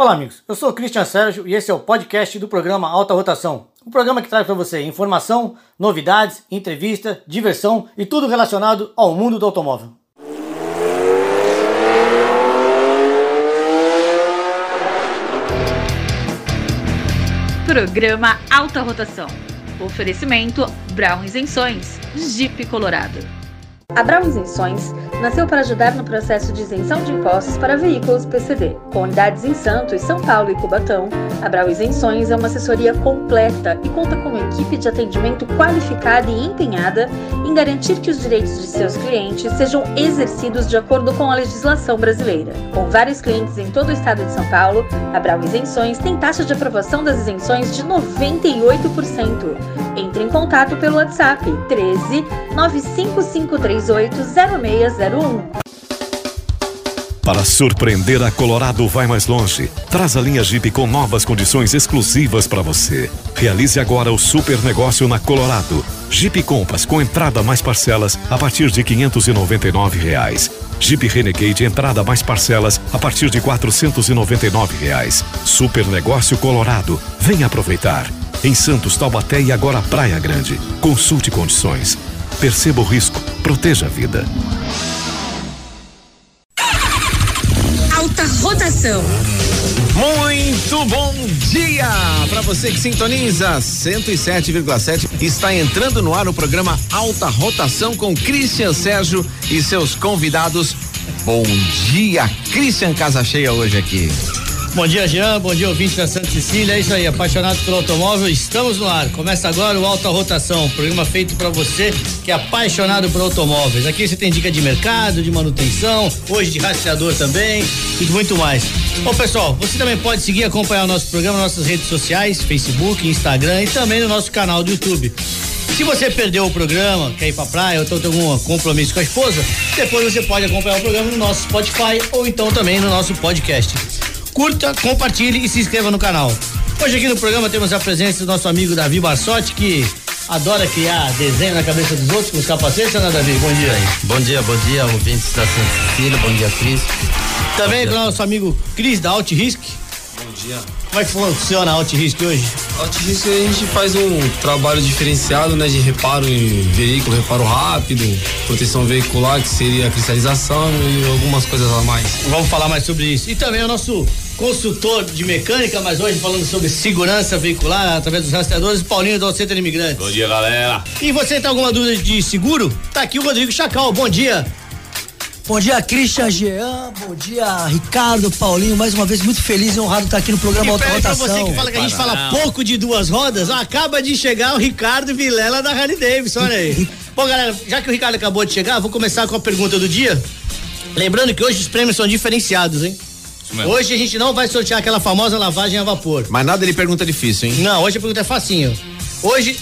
Olá, amigos. Eu sou o Cristian Sérgio e esse é o podcast do programa Alta Rotação. Um programa que traz para você informação, novidades, entrevista, diversão e tudo relacionado ao mundo do automóvel. Programa Alta Rotação. Oferecimento Brown Isenções, Jeep Colorado. A Isenções nasceu para ajudar no processo de isenção de impostos para veículos PCD. Com unidades em Santos, São Paulo e Cubatão, a Brau Isenções é uma assessoria completa e conta com uma equipe de atendimento qualificada e empenhada em garantir que os direitos de seus clientes sejam exercidos de acordo com a legislação brasileira. Com vários clientes em todo o estado de São Paulo, a Brau Isenções tem taxa de aprovação das isenções de 98%. Entre em contato pelo WhatsApp 13 95538 0601. Para surpreender a Colorado vai mais longe. Traz a linha Jeep com novas condições exclusivas para você. Realize agora o super negócio na Colorado. Jeep Compass com entrada mais parcelas a partir de 599 reais. Jeep Renegade entrada mais parcelas a partir de 499 reais. Super negócio Colorado. Venha aproveitar. Em Santos, Taubaté e agora Praia Grande. Consulte condições. Perceba o risco. Proteja a vida. Muito bom dia para você que sintoniza 107,7. Está entrando no ar o programa Alta Rotação com Christian Sérgio e seus convidados. Bom dia, Christian Casa Cheia hoje aqui. Bom dia, Jean. Bom dia, ouvinte da Santa Cecília. É isso aí, apaixonado pelo automóvel. Estamos no ar. Começa agora o Alta Rotação, programa feito para você que é apaixonado por automóveis. Aqui você tem dica de mercado, de manutenção, hoje de rastreador também e muito mais. Bom, pessoal, você também pode seguir e acompanhar o nosso programa nas nossas redes sociais, Facebook, Instagram e também no nosso canal do YouTube. Se você perdeu o programa, quer ir pra praia ou tem algum compromisso com a esposa, depois você pode acompanhar o programa no nosso Spotify ou então também no nosso podcast curta, compartilhe e se inscreva no canal. Hoje aqui no programa temos a presença do nosso amigo Davi Barsotti, que adora criar desenho na cabeça dos outros com os capacetes, né, Davi? Bom dia aí. Bom dia, bom dia, ouvintes da Santa Cecília, bom dia, Cris. Também com o nosso amigo Cris da Alt Risk. Bom dia. Como é que funciona a Alt Risk hoje? Alt Risk a gente faz um trabalho diferenciado, né, de reparo em veículo, reparo rápido, proteção veicular, que seria a cristalização e algumas coisas a mais. Vamos falar mais sobre isso. E também o nosso consultor de mecânica, mas hoje falando sobre segurança veicular através dos rastreadores, Paulinho do Centro Imigrante. Bom dia, galera. E você tem alguma dúvida de seguro? Tá aqui o Rodrigo Chacal. Bom dia. Bom dia, Christian Jean. Bom dia, Ricardo, Paulinho. Mais uma vez, muito feliz e honrado estar aqui no programa Alta Rotação. você que fala que a gente fala pouco de duas rodas, acaba de chegar o Ricardo Vilela da Harley Davidson, olha aí. Bom, galera, já que o Ricardo acabou de chegar, vou começar com a pergunta do dia. Lembrando que hoje os prêmios são diferenciados, hein? Hoje a gente não vai sortear aquela famosa lavagem a vapor. Mas nada ele pergunta difícil, hein? Não, hoje a pergunta é facinho. Hoje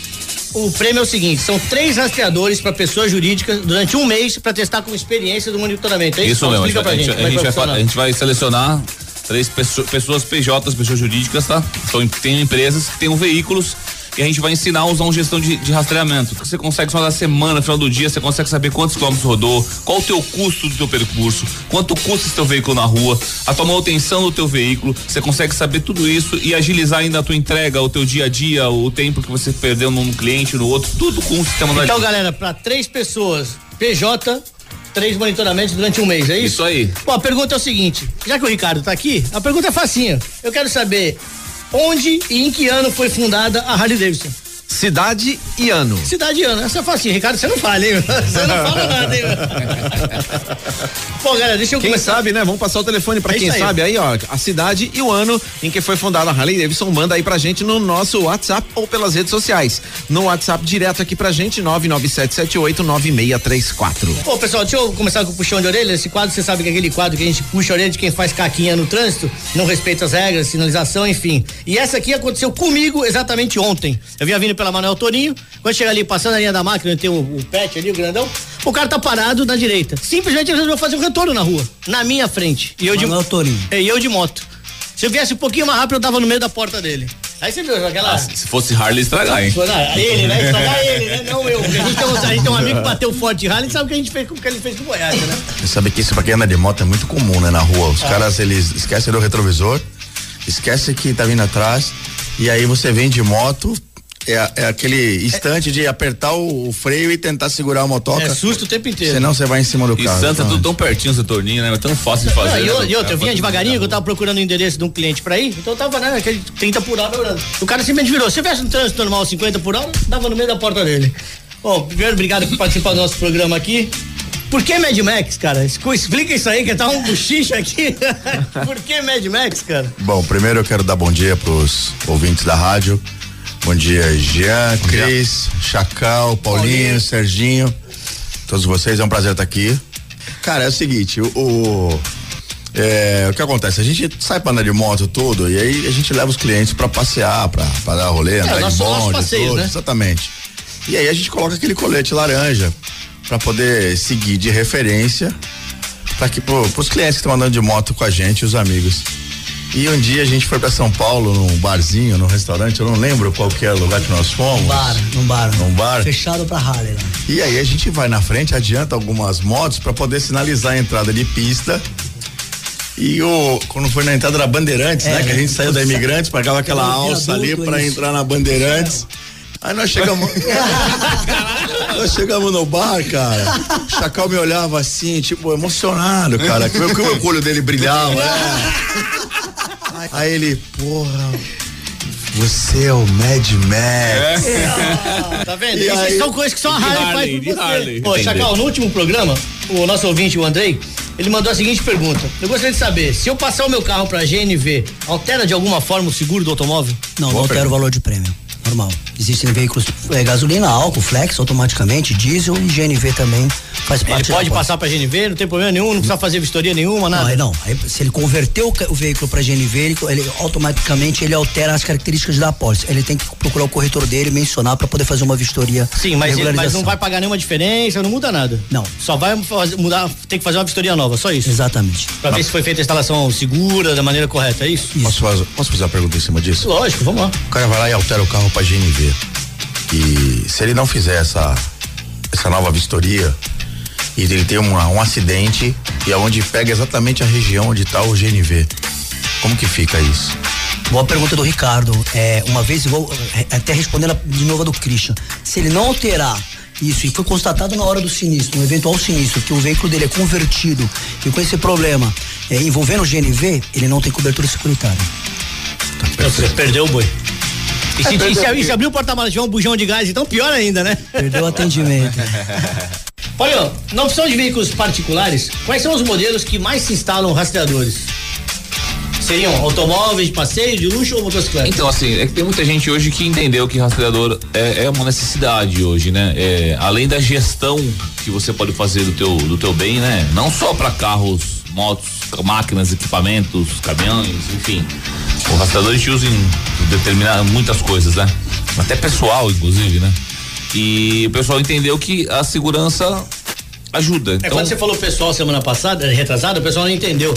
o prêmio é o seguinte: são três rastreadores para pessoas jurídicas durante um mês para testar com experiência do monitoramento. É isso, isso mesmo. Explica a gente, a, gente, a, gente vai, a gente vai selecionar três pessoas, pessoas PJs, pessoas jurídicas, tá? Então, tem empresas que têm veículos e a gente vai ensinar a usar um gestão de, de rastreamento. Você consegue só da semana, no final do dia, você consegue saber quantos quilômetros rodou, qual o teu custo do teu percurso, quanto custa esse teu veículo na rua, a tua manutenção do teu veículo, você consegue saber tudo isso e agilizar ainda a tua entrega, o teu dia a dia, o tempo que você perdeu num cliente, no outro, tudo com o sistema da Então, galera, para três pessoas, PJ, três monitoramentos durante um mês, é isso? Isso aí. Bom, a pergunta é o seguinte: já que o Ricardo tá aqui, a pergunta é facinha. Eu quero saber Onde e em que ano foi fundada a Harley Davidson? Cidade e ano. Cidade e ano. Essa é facinho, Ricardo, você não fala, hein? Você não fala nada, hein? Pô, galera, deixa eu Quem começar. sabe, né? Vamos passar o telefone pra é quem aí. sabe aí, ó, a cidade e o ano em que foi fundada a Harley Davidson. Manda aí pra gente no nosso WhatsApp ou pelas redes sociais. No WhatsApp direto aqui pra gente, 997789634. Pô, pessoal, deixa eu começar com o puxão de orelha. Esse quadro, você sabe que é aquele quadro que a gente puxa a orelha de quem faz caquinha no trânsito, não respeita as regras, sinalização, enfim. E essa aqui aconteceu comigo exatamente ontem. Eu vinha vindo pela Manuel Toninho, quando chega ali, passando a linha da máquina, tem o, o pet ali, o grandão, o cara tá parado na direita. Simplesmente ele resolveu fazer um retorno na rua, na minha frente. E eu Manuel de Toninho. É, e eu de moto. Se eu viesse um pouquinho mais rápido, eu tava no meio da porta dele. Aí você viu aquela. Ah, se fosse Harley, estragar, hein? Ele, né? Estragar ele, né? Não eu. Porque a gente, tem um, a gente tem um amigo que bateu forte de Harley e sabe o que a gente fez com o que ele fez com o Goiás, né? Você sabe que isso pra quem anda de moto é muito comum, né? Na rua. Os ah. caras, eles esquecem do retrovisor esquece que tá vindo atrás. E aí você vem de moto, é, é, aquele instante é. de apertar o, o, freio e tentar segurar a motoca. É susto o tempo inteiro. Senão você vai em cima do e carro. E Santa, tudo tão pertinho esse torninho, né? É tão fácil de fazer. Não, e, né? e outra, eu vinha devagarinho, que eu tava procurando o endereço de um cliente pra ir, então eu tava, né, aquele 30 por hora O cara simplesmente virou. Se tivesse um trânsito normal 50 por hora, dava no meio da porta dele. Bom, primeiro, obrigado por participar do nosso programa aqui. Por que Mad Max, cara? Explica isso aí, que tá um buchiche aqui. Por que Mad Max, cara? Bom, primeiro eu quero dar bom dia pros ouvintes da rádio. Bom dia, Jean, Cris, Chacal, Paulinho, Paulinho, Serginho. Todos vocês, é um prazer estar aqui. Cara, é o seguinte, o, o é, o que acontece? A gente sai pra andar de moto todo e aí a gente leva os clientes pra passear, pra, pra dar rolê, é, andar de bonde, passeio, tudo, né? exatamente. E aí a gente coloca aquele colete laranja para poder seguir de referência para que pro, pros clientes que estão andando de moto com a gente, os amigos. E um dia a gente foi para São Paulo num barzinho, num restaurante, eu não lembro qual que é o lugar que nós fomos. Num bar, num bar. Num bar. Fechado para Harley lá. E aí a gente vai na frente, adianta algumas motos para poder sinalizar a entrada de pista. E o quando foi na entrada da Bandeirantes, é, né, que a gente saiu da Imigrantes, pagava aquela alça ali para entrar na Bandeirantes. Aí nós chegamos. nós chegamos no bar, cara. O Chacal me olhava assim, tipo, emocionado, cara. Que, que o olho dele brilhava. É. Aí ele, porra. Você é o Mad Max. É. tá vendo? E aí, são coisas que só a Harley, faz por você. Harley. Pô, Chacal, no último programa, o nosso ouvinte, o Andrei, ele mandou a seguinte pergunta. Eu gostaria de saber, se eu passar o meu carro pra GNV, altera de alguma forma o seguro do automóvel? Não, Boa não altera pergunta. o valor de prêmio normal. Existem veículos é, gasolina, álcool, flex automaticamente, diesel e GNV também faz parte. Ele pode passar para GNV, não tem problema nenhum, não precisa fazer vistoria nenhuma, nada. Não, não. Aí, se ele converteu o, o veículo para GNV, ele, ele, automaticamente ele altera as características da apólice. Ele tem que procurar o corretor dele, mencionar para poder fazer uma vistoria. Sim, mas, ele, mas não vai pagar nenhuma diferença, não muda nada. Não. Só vai fazer, mudar, tem que fazer uma vistoria nova, só isso. Exatamente. Para ver se foi feita a instalação segura, da maneira correta, é isso? isso. Posso, fazer, posso fazer uma pergunta em cima disso? Lógico, vamos lá. O cara vai lá e altera o carro para GNV. E se ele não fizer essa, essa nova vistoria e ele tem um, um acidente e aonde pega exatamente a região onde está o GNV, como que fica isso? Boa pergunta do Ricardo. É, uma vez, igual, é, até respondendo de novo a do Christian, se ele não alterar isso e foi constatado na hora do sinistro, um eventual sinistro, que o veículo dele é convertido e com esse problema é, envolvendo o GNV, ele não tem cobertura securitária. Tá Você perdeu o boi. E se, se, e se abrir o porta-malas tiver um bujão de gás, então pior ainda, né? Perdeu o atendimento. Olha, na opção de veículos particulares, quais são os modelos que mais se instalam rastreadores? Seriam automóveis de passeio, de luxo ou motocicleta? Então, assim, é que tem muita gente hoje que entendeu que rastreador é, é uma necessidade hoje, né? É, além da gestão que você pode fazer do teu, do teu bem, né? Não só para carros, motos, máquinas, equipamentos, caminhões, enfim. O rastreador a gente usa em determinar muitas coisas, né? Até pessoal, inclusive, né? E o pessoal entendeu que a segurança ajuda. É então, quando você falou pessoal semana passada, retrasada, o pessoal não entendeu.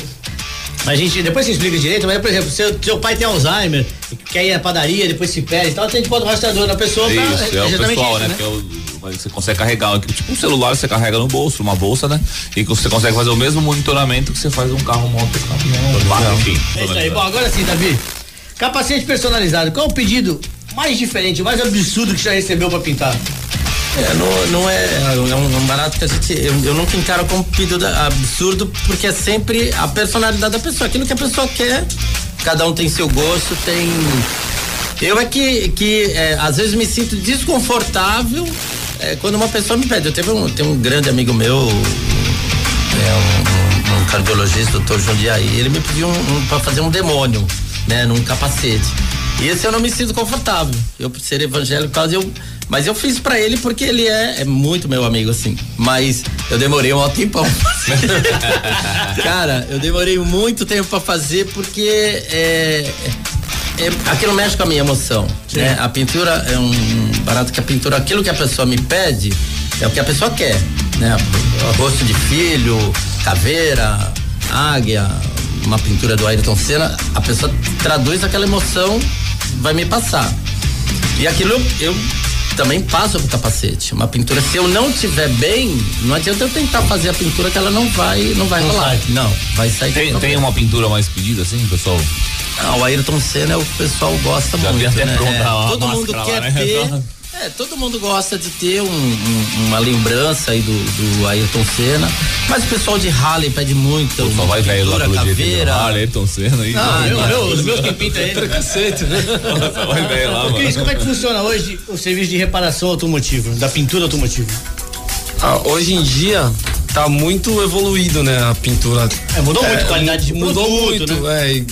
A gente, depois você explica direito, mas, por exemplo, seu, seu pai tem Alzheimer, quer ir à padaria, depois se perde e tal, tem que pôr o rastreador na pessoa isso, pra, é o pessoal, isso, né? né? Que é o, você consegue carregar, tipo um celular você carrega no bolso, uma bolsa, né? E você consegue fazer o mesmo monitoramento que você faz um carro, moto, caminhão, enfim. É isso aí. Bom, agora sim, Davi. Capacete personalizado, qual é o pedido mais diferente, mais absurdo que já recebeu para pintar? É, não, não é, é um, um, barato que a gente. Eu, eu nunca encaro como pedido absurdo, porque é sempre a personalidade da pessoa, aquilo que a pessoa quer. Cada um tem seu gosto, tem. Eu é que, que é, às vezes me sinto desconfortável é, quando uma pessoa me pede. Eu teve um, tem um grande amigo meu, é, um, um, cardiologista, doutor Jundiaí, ele me pediu um, um, para fazer um demônio, né, num capacete. E esse eu não me sinto confortável. Eu, por ser evangélico, eu mas eu fiz para ele porque ele é, é, muito meu amigo, assim. Mas eu demorei um tempão. Cara, eu demorei muito tempo para fazer porque é, é, aquilo mexe com a minha emoção. Né? A pintura é um barato que a pintura, aquilo que a pessoa me pede, é o que a pessoa quer. Né? Rosto de filho, caveira, águia, uma pintura do Ayrton Senna, a pessoa traduz aquela emoção, vai me passar. E aquilo eu também passa pro capacete. Uma pintura, se eu não tiver bem, não adianta eu tentar fazer a pintura que ela não vai, não vai não rolar. Sai. Não, vai sair. Tem, tem uma pintura mais pedida assim, pessoal? Ah, o Ayrton Senna é o que o pessoal gosta Já muito, né? É, todo mundo quer lá, né? ter. É, todo mundo gosta de ter um- um- uma lembrança aí do, do Ayrton Senna, mas o pessoal de Harley pede muito. Só uma vai velho lá pelo caveira. Harley, Ayrton Senna aí. Ah, Meu, não. meu, os meus quem pinta ele. Preconceito. Só vai velho lá, Ô, Cris, mano. como é que funciona hoje o serviço de reparação automotiva, da pintura automotiva? Ah, hoje em dia tá muito evoluído, né? A pintura. É, mudou muito a qualidade de Mudou produto, muito, né? é.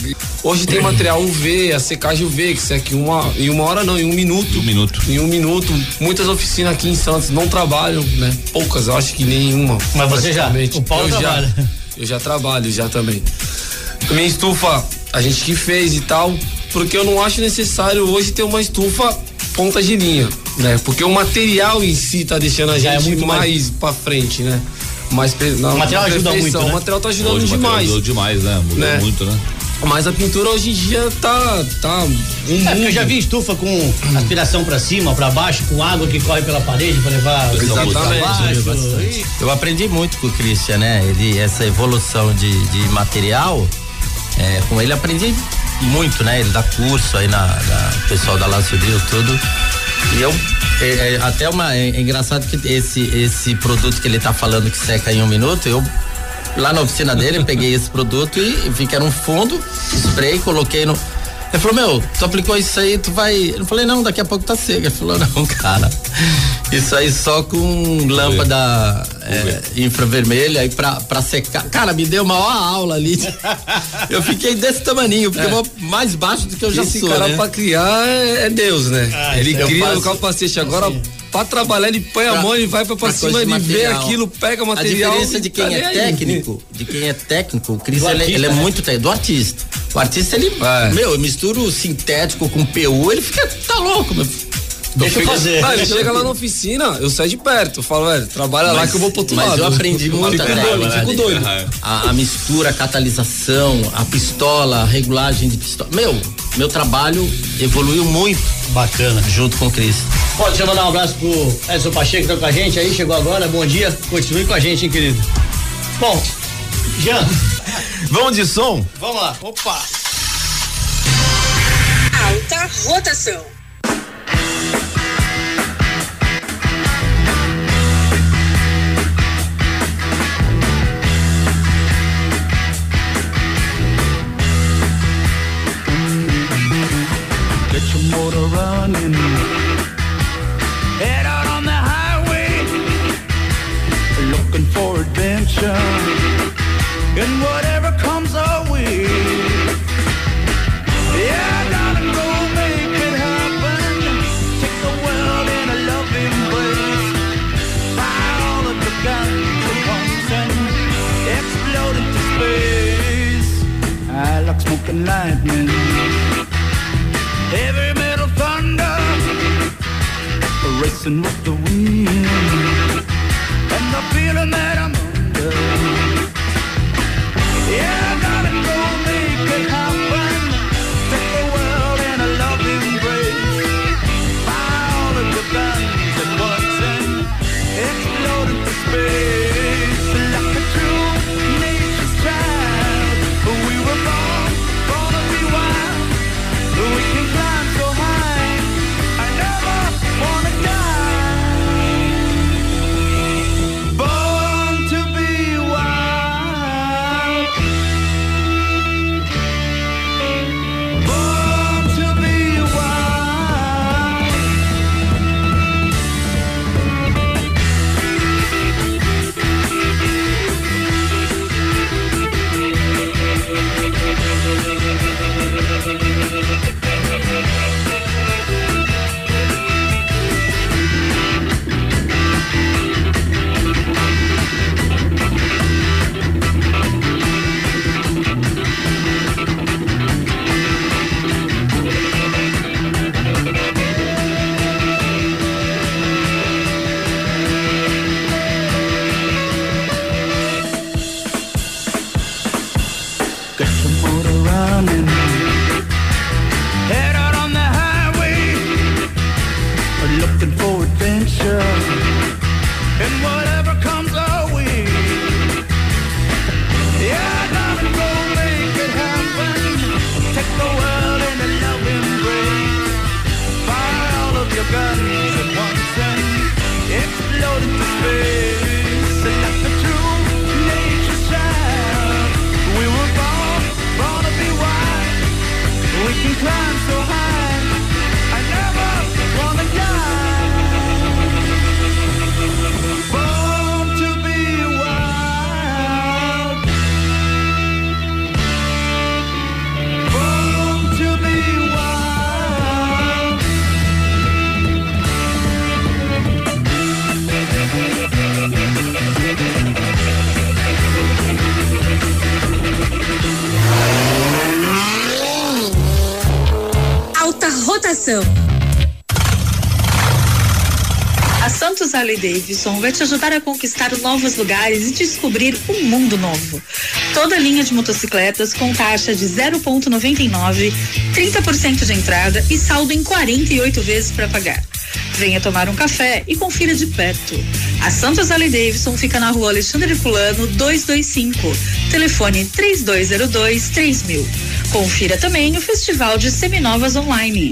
Hoje tem material UV, a secagem UV, que seca em uma, em uma hora não, em um minuto. Um minuto. Em um minuto. Muitas oficinas aqui em Santos não trabalham, né? Poucas, eu acho que nenhuma. Mas você já? O Paulo eu trabalha. Já, eu já trabalho, já também. Minha estufa, a gente que fez e tal, porque eu não acho necessário hoje ter uma estufa ponta de linha, né? Porque o material em si tá deixando a é gente muito mais, mais- pra frente, né? Mais na- O material na ajuda muito, né? O material tá ajudando Hoje demais. mudou demais, né? Mudou Né? muito, né? Mas a pintura hoje em dia tá. tá um É, eu já vi estufa com aspiração pra cima, pra baixo, com água que corre pela parede pra levar Exatamente. pra baixo. Eu aprendi muito com o Christian, né? Ele, essa evolução de, de material, é, com ele aprendi muito, né? Ele dá curso aí na, na o pessoal da Lácio Bril, tudo. E eu, é, é, até uma, é, é engraçado que esse, esse produto que ele tá falando que seca em um minuto, eu lá na oficina dele, peguei esse produto e era um fundo, spray, coloquei no. Ele falou, meu, tu aplicou isso aí, tu vai. Eu falei, não, daqui a pouco tá seco. Ele falou, não, cara. Isso aí só com lâmpada é, infravermelha aí pra, pra secar. Cara, me deu uma maior aula ali. Eu fiquei desse tamaninho, porque eu vou mais baixo do que eu já Esse sou. cara né? pra criar é, é Deus, né? Ah, ele cria faço. o capacete. Agora, pra trabalhar, ele põe a Pra- mão e vai pra, pra cima, ele vê aquilo, pega o material. A diferença de tá quem nem é técnico, de quem é técnico, o Cris, ele, ele é né? muito técnico, do artista. O artista, ele, É. meu, eu misturo o sintético com PU, ele fica, tá louco, meu. Deixa eu fazer. Ah, ele chega lá na oficina, eu saio de perto. Eu falo, velho, trabalha lá Mas- que eu vou pro outro mas lado. eu aprendi muita Fico doido, fico doido. A, a mistura, a catalisação, a pistola, a regulagem de pistola. Meu, meu trabalho evoluiu muito Bacana. junto com o Cris. Deixa eu mandar um abraço pro Edson Pacheco que tá com a gente aí, chegou agora, bom dia, continue com a gente, hein, querido. Bom, Jean, Vamos de som? vamos lá, opa. Alta rotação. Get your motor running. Head out on the highway. Looking for adventure. And whatever comes our way. Yeah, gotta go make it happen. Take the world in a love embrace. Fire all of the guns once and explode into space. I like smoking lightning heavy metal thunder racing with Davidson vai te ajudar a conquistar novos lugares e descobrir um mundo novo. Toda linha de motocicletas com taxa de 0,99, 30% de entrada e saldo em 48 vezes para pagar. Venha tomar um café e confira de perto. A Santos Harley Davidson fica na rua Alexandre Fulano 225. Telefone 3202 3000. Confira também o Festival de Seminovas Online.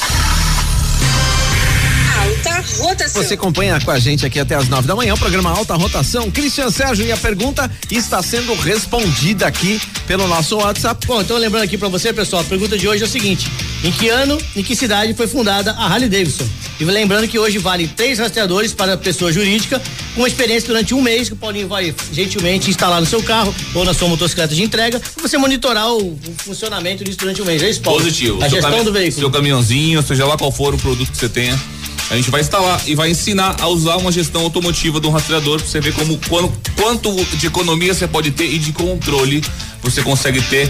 Alta rotação. Você acompanha com a gente aqui até as nove da manhã, o programa Alta Rotação. Cristian Sérgio, e a pergunta está sendo respondida aqui pelo nosso WhatsApp. Bom, então lembrando aqui pra você, pessoal, a pergunta de hoje é o seguinte: em que ano, em que cidade foi fundada a Harley Davidson? E lembrando que hoje vale três rastreadores para pessoa jurídica, com experiência durante um mês, que o Paulinho vai gentilmente instalar no seu carro ou na sua motocicleta de entrega, para você monitorar o, o funcionamento disso durante um mês. É isso, Paulo? Positivo. A Seu gestão do veículo. Seu caminhãozinho, seja lá qual for o produto que você tenha. A gente vai instalar e vai ensinar a usar uma gestão automotiva do rastreador pra você ver como quando, quanto de economia você pode ter e de controle você consegue ter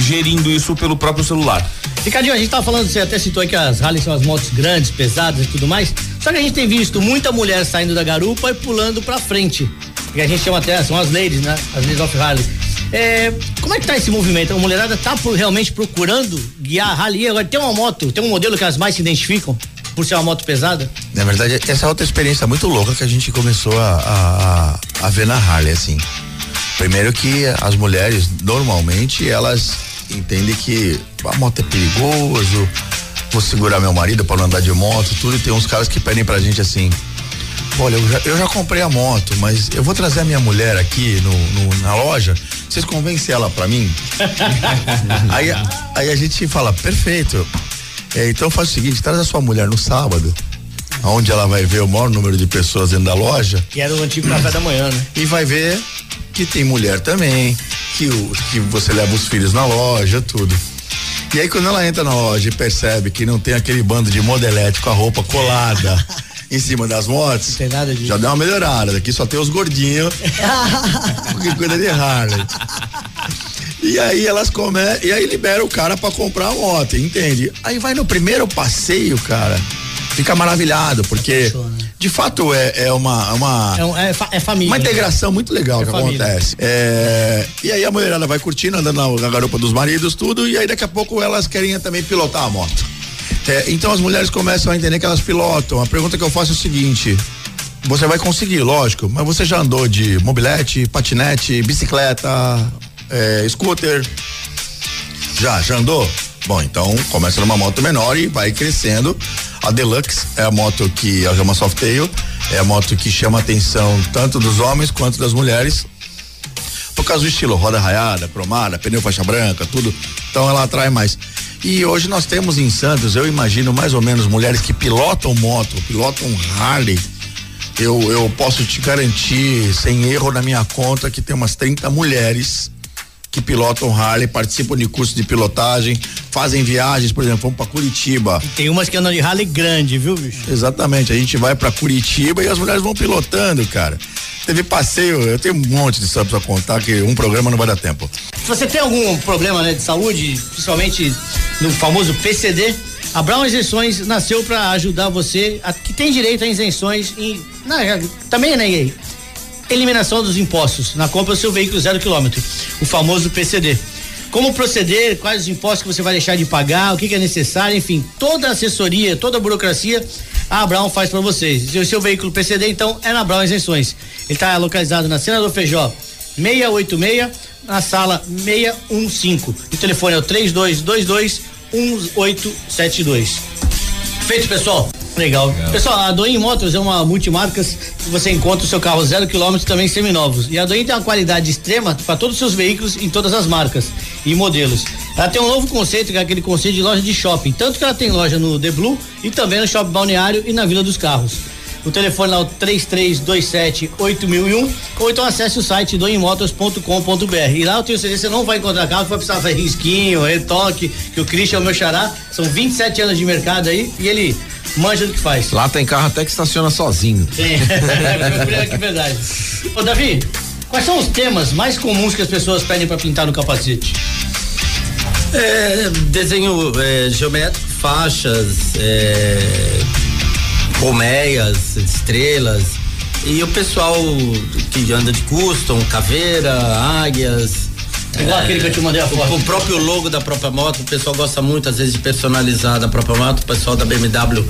gerindo isso pelo próprio celular. Ricardinho, a gente tava falando, você até citou que as Harley são as motos grandes, pesadas e tudo mais. Só que a gente tem visto muita mulher saindo da garupa e pulando pra frente. Que a gente chama até, são as ladies, né? As ladies of Harley. É, como é que tá esse movimento? A mulherada tá realmente procurando guiar a Harley? Agora tem uma moto, tem um modelo que as mais se identificam por ser uma moto pesada? Na verdade, essa é outra experiência muito louca que a gente começou a, a, a- ver na Harley, assim. Primeiro que as mulheres, normalmente, elas entendem que a moto é perigoso, vou segurar meu marido para não andar de moto, tudo, e tem uns caras que pedem pra gente assim, olha, eu já, eu já comprei a moto, mas eu vou trazer a minha mulher aqui no, no- na loja, vocês convencem ela pra mim? aí, aí a gente fala, perfeito. É, então faz o seguinte, traz a sua mulher no sábado, onde ela vai ver o maior número de pessoas dentro da loja Que era o antigo café da manhã, né? e vai ver que tem mulher também, que, o, que você leva os filhos na loja, tudo. E aí quando ela entra na loja e percebe que não tem aquele bando de modelete com a roupa colada em cima das motos, já dá uma melhorada. Daqui só tem os gordinhos que cuida de Harley. E aí elas começam, e aí libera o cara pra comprar a moto, entende? Aí vai no primeiro passeio, cara, fica maravilhado, porque de fato é, é uma, uma É, um- é fa- é família. uma né? integração muito legal É que família. acontece. É, e aí a mulherada vai curtindo, andando na, na garupa dos maridos, tudo, e aí daqui a pouco elas querem também pilotar a moto. É, então as mulheres começam a entender que elas pilotam. A pergunta que eu faço é o seguinte: você vai conseguir, lógico, mas você já andou de mobilete, patinete, bicicleta, é, scooter? Já, já andou? Bom, então começa numa moto menor e vai crescendo. A Deluxe é a moto que é uma Softail, é a moto que chama a atenção tanto dos homens quanto das mulheres. Por causa do estilo, roda raiada, cromada, pneu faixa branca, tudo. Então ela atrai mais. E hoje nós temos em Santos, eu imagino mais ou menos mulheres que pilotam moto, pilotam Harley. Eu, eu posso te garantir, sem erro na minha conta, que tem umas 30 mulheres que pilotam Harley, participam de curso de pilotagem, fazem viagens, por exemplo, vamos pra Curitiba. Tem umas que andam de rally grande, viu, bicho? Exatamente, a gente vai pra Curitiba e as mulheres vão pilotando, cara. Teve passeio, eu tenho um monte de história pra contar que um programa não vai dar tempo. Se você tem algum problema né, de saúde, principalmente no famoso PCD, a Brown Isenções nasceu para ajudar você a, que tem direito a isenções em na, também né, eliminação dos impostos na compra do seu veículo zero quilômetro, o famoso PCD. Como proceder, quais os impostos que você vai deixar de pagar, o que, que é necessário, enfim, toda a assessoria, toda a burocracia, a Brown faz para vocês. Se o seu veículo PCD, então, é na Brown Isenções. Ele está localizado na Senador Feijó 686, na sala 615. O telefone é o 3222 1872. Feito, pessoal. Legal. Pessoal, a Doim Motors é uma multimarcas que você encontra o seu carro zero quilômetro também seminovos. E a Doim tem uma qualidade extrema para todos os seus veículos em todas as marcas e modelos. Ela tem um novo conceito, que é aquele conceito de loja de shopping. Tanto que ela tem loja no The Blue e também no Shopping Balneário e na Vila dos Carros. O telefone lá é o 3327 8001 ou então acesse o site doimotors.com.br. E lá eu tenho certeza que você não vai encontrar carro que vai precisar fazer risquinho, retoque, que o Christian é o meu xará. São 27 anos de mercado aí e ele manja do que faz. Lá tem carro até que estaciona sozinho. Tem. que verdade. Ô, Davi, quais são os temas mais comuns que as pessoas pedem para pintar no capacete? É, desenho é, geométrico, faixas, é, colmeias, estrelas. E o pessoal que anda de custom, caveira, águias. Igual aquele que eu te mandei a foto. O, próprio logo da própria moto, o pessoal gosta muito, às vezes, de personalizar da própria moto. O pessoal da BMW,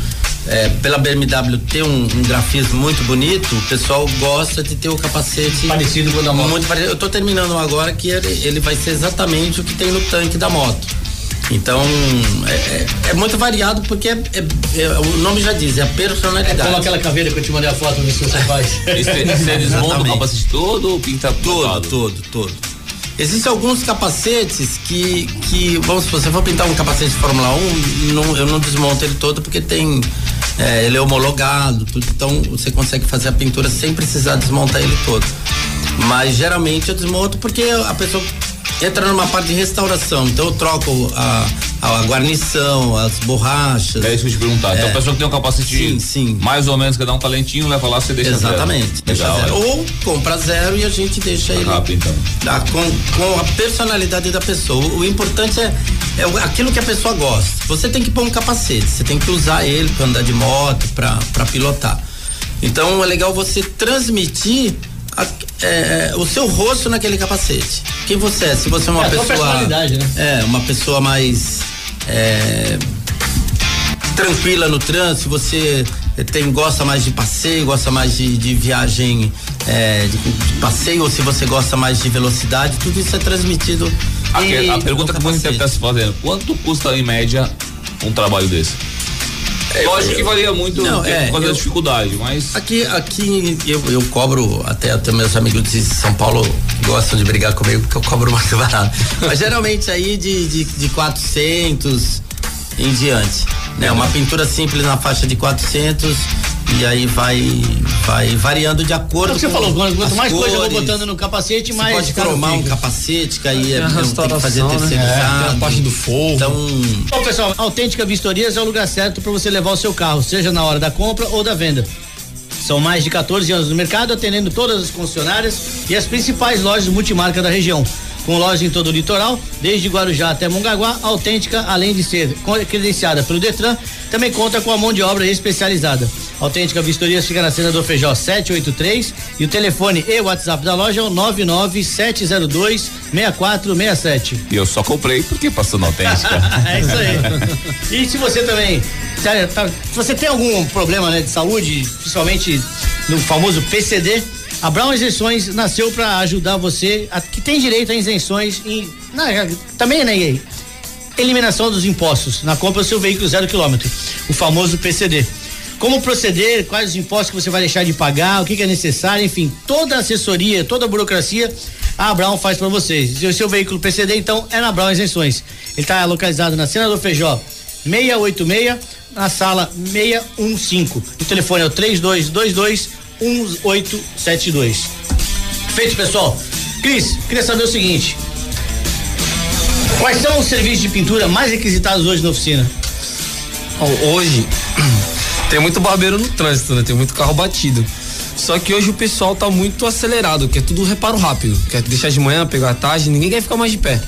é, pela BMW ter um, um grafismo muito bonito, o pessoal gosta de ter o capacete. Parecido com o da moto. Muito parecido. Eu tô terminando agora que ele, ele vai ser exatamente o que tem no tanque da moto. Então, é, é- é muito variado porque é- é- é- o nome já diz, é a personalidade. Como aquela caveira que eu te mandei a foto, ver se você faz. Você desmonta o capacete todo ou pinta Todo, todo, todo. Existem alguns capacetes que, que vamos supor, se você for pintar um capacete de Fórmula 1, não- eu não desmonto ele todo porque tem, é, ele é homologado, tudo, então você consegue fazer a pintura sem precisar desmontar ele todo. Mas geralmente eu desmonto porque a pessoa entra numa parte de restauração, então eu troco a, a guarnição, as borrachas. É isso que eu te perguntar. Então É. a pessoa que tem um capacete mais ou menos que dá um talentinho, leva lá, você deixa Exatamente. zero. Deixa zero. Ou compra zero e a gente deixa ele. Rápido, então. Tá, com, com a personalidade da pessoa. O importante é, é aquilo que a pessoa gosta. Você tem que pôr um capacete, você tem que usar ele para andar de moto, para pilotar. Então é legal você transmitir a- é, é, o seu rosto naquele capacete. Quem você é? Se você é uma É, pessoa. né? É, uma pessoa mais. é, tranquila no trânsito, se você tem, gosta mais de passeio, gosta mais de, de viagem é, de, de passeio, ou se você gosta mais de velocidade, tudo isso é transmitido. A, e- a pergunta que gente está se fazendo: quanto custa em média um trabalho desse? Lógico que varia muito Não, por é, da dificuldade, mas. Aqui, aqui eu, eu cobro, até, até meus amigos de São Paulo gostam de brigar comigo, porque eu cobro mais barato. Mas geralmente aí de, de, de 400 em diante. Né? Uma pintura simples na faixa de 400 e aí vai, vai variando de acordo É o que você com falou, quanto mais coisa eu vou cores. botando no capacete, mais pode cromar um capacete, que aí é, Tem não tem que fazer né? terceirizado. É, tem a parte do forro. Então, Bom, pessoal, a Autêntica Vistorias é o lugar certo para você levar o seu carro, seja na hora da compra ou da venda. São mais de 14 anos no mercado, atendendo todas as concessionárias e as principais lojas multimarca da região. Com lojas em todo o litoral, desde Guarujá até Mongaguá, a Autêntica, além de ser credenciada pelo Detran, também conta com a mão de obra especializada. Autêntica Vistorias fica na cena do Feijó 783 e o telefone e o WhatsApp da loja é o 99702 6467. E eu só comprei porque passou na autêntica. é isso aí. E se você também. tá- Se você tem algum problema né, de saúde, principalmente no famoso PCD, a Brown Isenções nasceu para ajudar você a, que tem direito a isenções em. na- também, né, eliminação dos impostos na compra do seu veículo zero quilômetro, o famoso PCD. Como proceder, quais os impostos que você vai deixar de pagar, o que, que é necessário, enfim, toda a assessoria, toda a burocracia, a Brown faz para vocês. Se o seu veículo PCD, então, é na Brown Isenções. Ele está localizado na Senador Feijó 686, na sala 615. O telefone é o 3222 1872. Feito, pessoal. Cris, queria saber o seguinte. Quais são os serviços de pintura mais requisitados hoje na oficina? Hoje tem muito barbeiro no trânsito, né? Tem muito carro batido. Só que hoje o pessoal tá muito acelerado, quer tudo reparo rápido. Quer deixar de manhã, pegar à tarde, ninguém quer ficar mais de pé.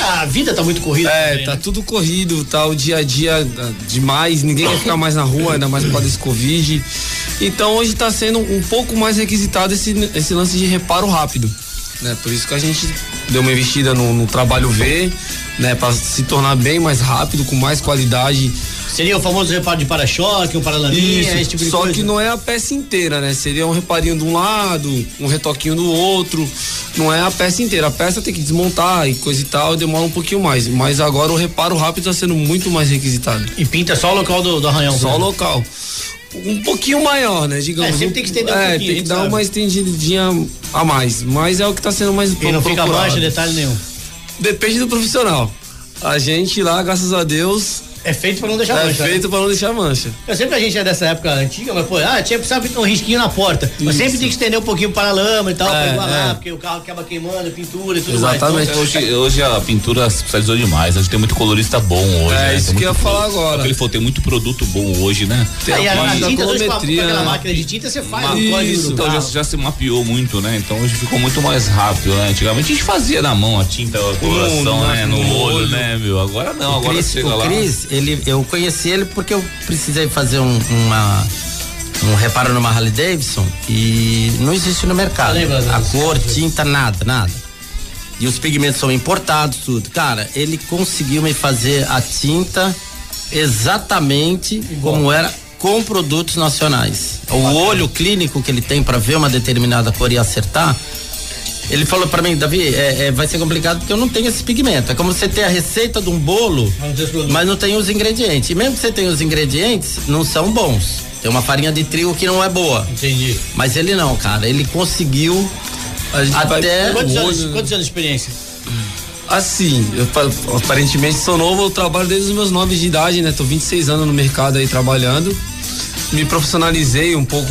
A vida tá muito corrida. É, também, tá né? tudo corrido, tá o dia a dia ah, demais, ninguém quer ficar mais na rua, ainda mais por causa desse Covid. Então hoje tá sendo um pouco mais requisitado esse, esse lance de reparo rápido. Né? Por isso que a gente deu uma investida no, no trabalho V, né? Pra se tornar bem mais rápido, com mais qualidade. Seria o famoso reparo de para-choque, um paralaminha, esse tipo de só coisa? que não é a peça inteira, né? Seria um reparinho de um lado, um retoquinho do outro. Não é a peça inteira. A peça tem que desmontar e coisa e tal, demora um pouquinho mais. Mas agora o reparo rápido está sendo muito mais requisitado. E pinta só o local do, do arranhão. Só o local. Um pouquinho maior, né? Digamos. É, sempre tem que estender um É, pouquinho, a tem que dar sabe. uma estendidinha a mais. Mas é o que está sendo mais E não fica procurado. mancha, detalhe nenhum. Depende do profissional. A gente lá, graças a Deus. É feito pra não deixar é mancha. né? feito pra não deixar mancha. Eu sempre a gente é dessa época antiga, mas pô, ah, tinha precisava um risquinho na porta. Mas sempre tem que estender um pouquinho para a lama e tal, pra É, igualar, é. porque o carro acaba queimando, pintura e tudo Exatamente. mais. Então, Hoje, hoje a pintura se especializou demais. Hoje tem muito colorista bom hoje. É, né? isso Tem que eu ia falar agora. é o Ele falou, tem muito produto bom hoje, né? Aí a, a da tinta hoje com, a- aquela né? máquina de tinta você faz o código do então já, já se mapeou muito, né? Então hoje ficou muito mais rápido, né? Antigamente a gente fazia na mão a tinta, a coloração, no- né? No no olho, olho. né, meu? Agora não, O agora chega o lá. Cris, ele, eu conheci ele porque eu precisei fazer um, uma, um reparo numa Harley Davidson e não existe no mercado. A cor, tinta, nada, nada. E os pigmentos são importados, tudo. Cara, ele conseguiu me fazer a tinta exatamente como era com produtos nacionais. O olho clínico que ele tem para ver uma determinada cor e acertar, ele falou pra mim, Davi, é, é, vai ser complicado porque eu não tenho esse pigmento. É como você ter a receita de um bolo, Mas não tem os ingredientes. E mesmo que você tenha os ingredientes, não são bons. Tem uma farinha de trigo que não é boa. Entendi. Mas ele não, cara. Ele conseguiu vai- até. Quantos anos, quantos anos de experiência? Assim, eu pa- aparentemente sou novo, eu trabalho desde os meus 9 de idade, né? Tô 26 anos no mercado aí trabalhando. Me profissionalizei um pouco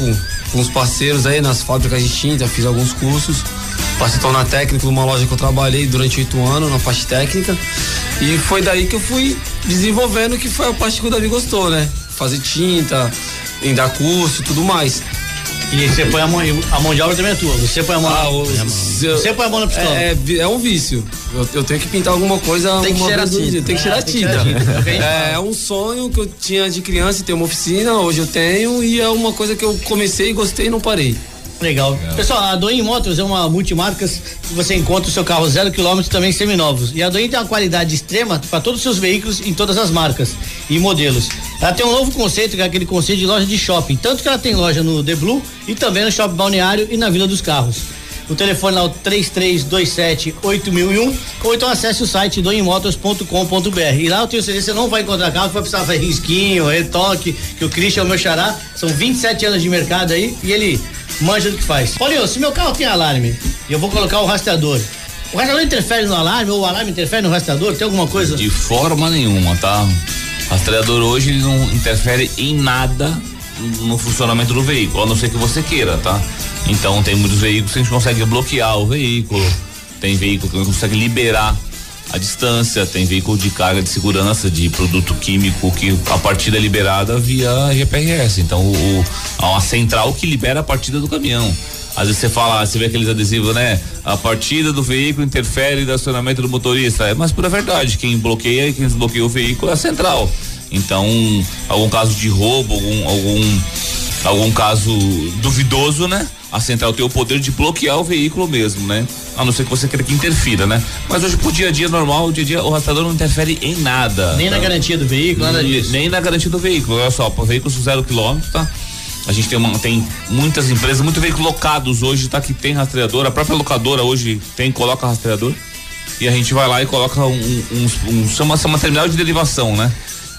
com os parceiros aí nas fábricas de tinta, fiz alguns cursos. Passei a tornar técnico numa loja que eu trabalhei durante oito anos na parte técnica. E foi daí que eu fui desenvolvendo que foi a parte que o Davi gostou, né? Fazer tinta, em dar curso e tudo mais. E você põe a mão, a mão de obra também é tua. Você põe a mão. Ah, o- se eu- Você põe a mão na pistola. É, é é um vício. Eu, eu tenho que pintar alguma coisa. Tem que uma cheirar tinta. Tem que É, cheirar tinta. tinta, é o É, é um sonho que eu tinha de criança ter uma oficina. Hoje eu tenho e é uma coisa que eu comecei, gostei e não parei. Legal. Pessoal, a Doim Motors é uma multimarcas que você encontra o seu carro zero quilômetro também seminovos. E a Doim tem uma qualidade extrema para todos os seus veículos em todas as marcas e modelos. Ela tem um novo conceito, que é aquele conceito de loja de shopping. Tanto que ela tem loja no The Blue e também no Shopping Balneário e na Vila dos Carros. O telefone é o 3327 8001 ou então acesse o site doimotors.com.br. E lá eu tenho certeza você não vai encontrar carro que vai precisar fazer risquinho, retoque, que o Christian é o meu xará. São 27 anos de mercado aí e ele manja do que faz. Paulinho, se meu carro tem alarme e eu vou colocar o rastreador, o rastreador interfere no alarme ou o alarme interfere no rastreador? Tem alguma coisa? De forma nenhuma, tá? Rastreador hoje ele não interfere em nada no funcionamento do veículo, a não ser que você queira, tá? Então tem muitos veículos que a gente consegue bloquear o veículo, tem veículo que não consegue liberar a distância, tem veículo de carga de segurança de produto químico que a partida é liberada via GPRS. Então o, o- uma central que libera a partida do caminhão. Às vezes você fala, você vê aqueles adesivos, né? A partida do veículo interfere no acionamento do motorista. É, mas por a verdade, quem bloqueia e quem desbloqueia o veículo é a central. Então, algum caso de roubo, algum, algum, algum caso duvidoso, né? A central tem o poder de bloquear o veículo mesmo, né? A não ser que você queira que interfira, né? Mas hoje, pro dia a dia normal, o dia a dia, o rastreador não interfere em nada. Nem na tá? garantia do veículo, nada Nem- disso. Nem na garantia do veículo. Olha só, para veículos zero quilômetro, tá? A gente tem, uma, tem muitas empresas, muitos veículos locados hoje, tá? Que tem rastreador. A própria locadora hoje tem, coloca rastreador. E a gente vai lá e coloca um, um, um chama, chama terminal de derivação, né?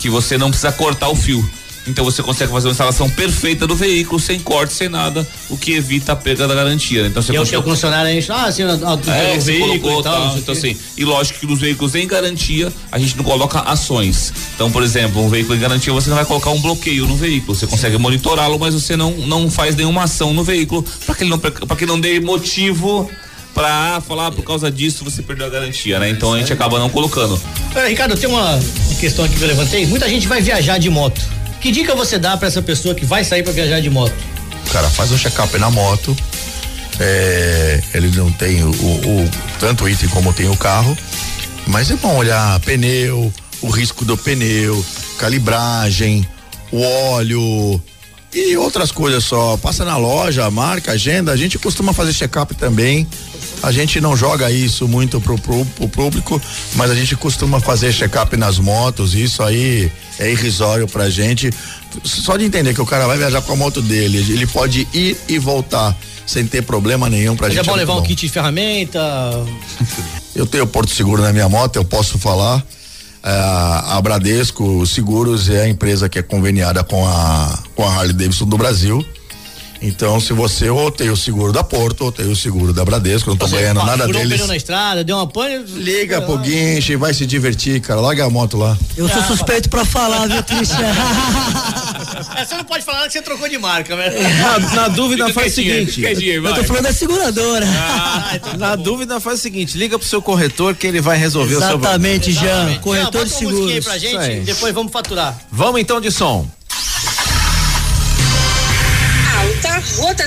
Que você não precisa cortar o fio. Então você consegue fazer uma instalação perfeita do veículo, sem corte, sem nada, o que evita a perda da garantia. Então você E é o consegue- o concessionário aí, ah, assim, ah, é, você veículo colocou, e tal. tal, então assim, e lógico que nos veículos em garantia, a gente não coloca ações. Então, por exemplo, um veículo em garantia, você não vai colocar um bloqueio no veículo, você consegue monitorá-lo, mas você não não faz nenhuma ação no veículo para que ele não para que não dê motivo pra falar por causa disso você perdeu a garantia, né? Então a gente acaba não colocando. Olha, Ricardo, tem uma questão aqui que eu levantei. Muita gente vai viajar de moto. Que dica você dá pra essa pessoa que vai sair pra viajar de moto? O cara faz um check-up na moto. é, ele não tem o, o- tanto o item como tem o carro. Mas é bom olhar pneu, o risco do pneu, calibragem, o óleo e outras coisas só. Passa na loja, marca, agenda. A gente costuma fazer check-up também. A gente não joga isso muito pro, pro- pro público, mas a gente costuma fazer check-up nas motos. Isso aí é irrisório pra gente. Só de entender que o cara vai viajar com a moto dele, ele pode ir e voltar sem ter problema nenhum pra Mas gente. é bom levar um bom. kit de ferramenta. Eu tenho Porto Seguro na minha moto, eu posso falar. Ah, a Bradesco Seguros é a empresa que é conveniada com a, com a Harley Davidson do Brasil. Então, se você ou tem o seguro da Porto ou tem o seguro da Bradesco, não tô Você ganhando nada um deles. pneu na estrada, deu uma pane. Liga pro guinche, vai se divertir, cara. Larga a moto lá. Eu sou suspeito pra falar, viu, Christian? É, você não pode falar que você trocou de marca, né? Na, na dúvida faz o seguinte. quietinho, Eu tô falando da seguradora. Ah, então Na dúvida faz o seguinte, liga pro seu corretor que ele vai resolver o seu problema. Exatamente, Jean. Exatamente. Corretor de Jean, uma musiquinha aí seguros. pra gente, depois vamos faturar. Vamos então de som. Alta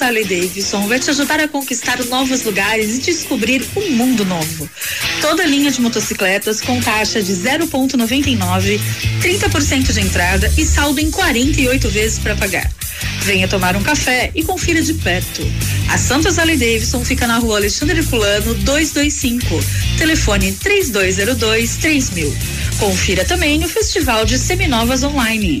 Harley Davidson vai te ajudar a conquistar novos lugares e descobrir um mundo novo. Toda linha de motocicletas com taxa de 0,99, 30% de entrada e saldo em 48 vezes para pagar. Venha tomar um café e confira de perto. A Santos Harley Davidson fica na rua Alexandre Fulano 225. Telefone 3202 3000. Confira também o Festival de Seminovas Online.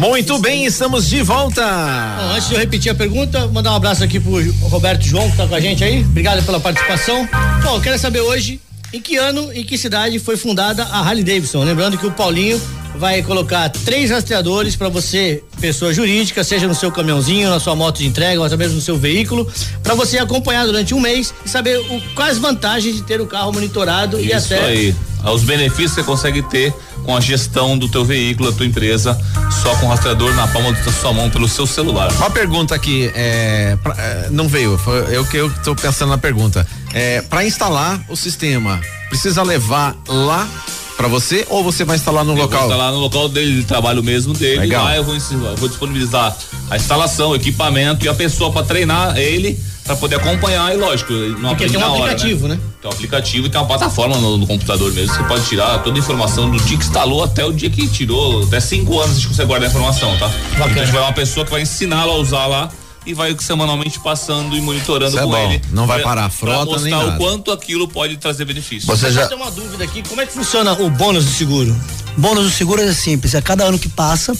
Muito bem, estamos de volta. Bom, antes de eu repetir a pergunta, mandar um abraço aqui pro Roberto João que tá com a gente aí. Obrigado pela participação. Bom, eu quero saber hoje em que ano, em que cidade foi fundada a Harley Davidson. Lembrando que o Paulinho vai colocar três rastreadores para você, pessoa jurídica, seja no seu caminhãozinho, na sua moto de entrega, ou até mesmo no seu veículo, para você acompanhar durante um mês e saber o, quais vantagens de ter o carro monitorado e Isso até aí. Os benefícios que você consegue ter com a gestão do teu veículo, da tua empresa, só com o rastreador na palma da sua mão pelo seu celular. Uma pergunta aqui, é, pra- é, não veio, foi eu que eu tô pensando na pergunta. É, para instalar o sistema, precisa levar lá para você ou você vai instalar no Eu local? Vou instalar no local dele, de trabalho mesmo dele. Legal. Lá eu vou, vou disponibilizar a instalação, o equipamento e a pessoa para treinar ele para poder acompanhar e lógico, não Porque tem um hora, aplicativo, né? Tem um aplicativo e tem uma plataforma no, no computador mesmo. Você pode tirar toda a informação do dia que instalou até o dia que tirou. Até cinco anos a gente consegue guardar a informação, tá? Então a gente vai uma pessoa que vai ensiná-lo a usar lá e vai semanalmente passando e monitorando Isso é com bom. ele. Não vai pra- parar a pra frota nem mostrar nada. o quanto aquilo pode trazer benefício. Você já. Tem uma dúvida aqui, como é que funciona o bônus do seguro? Bônus do seguro é simples, a cada ano que passa,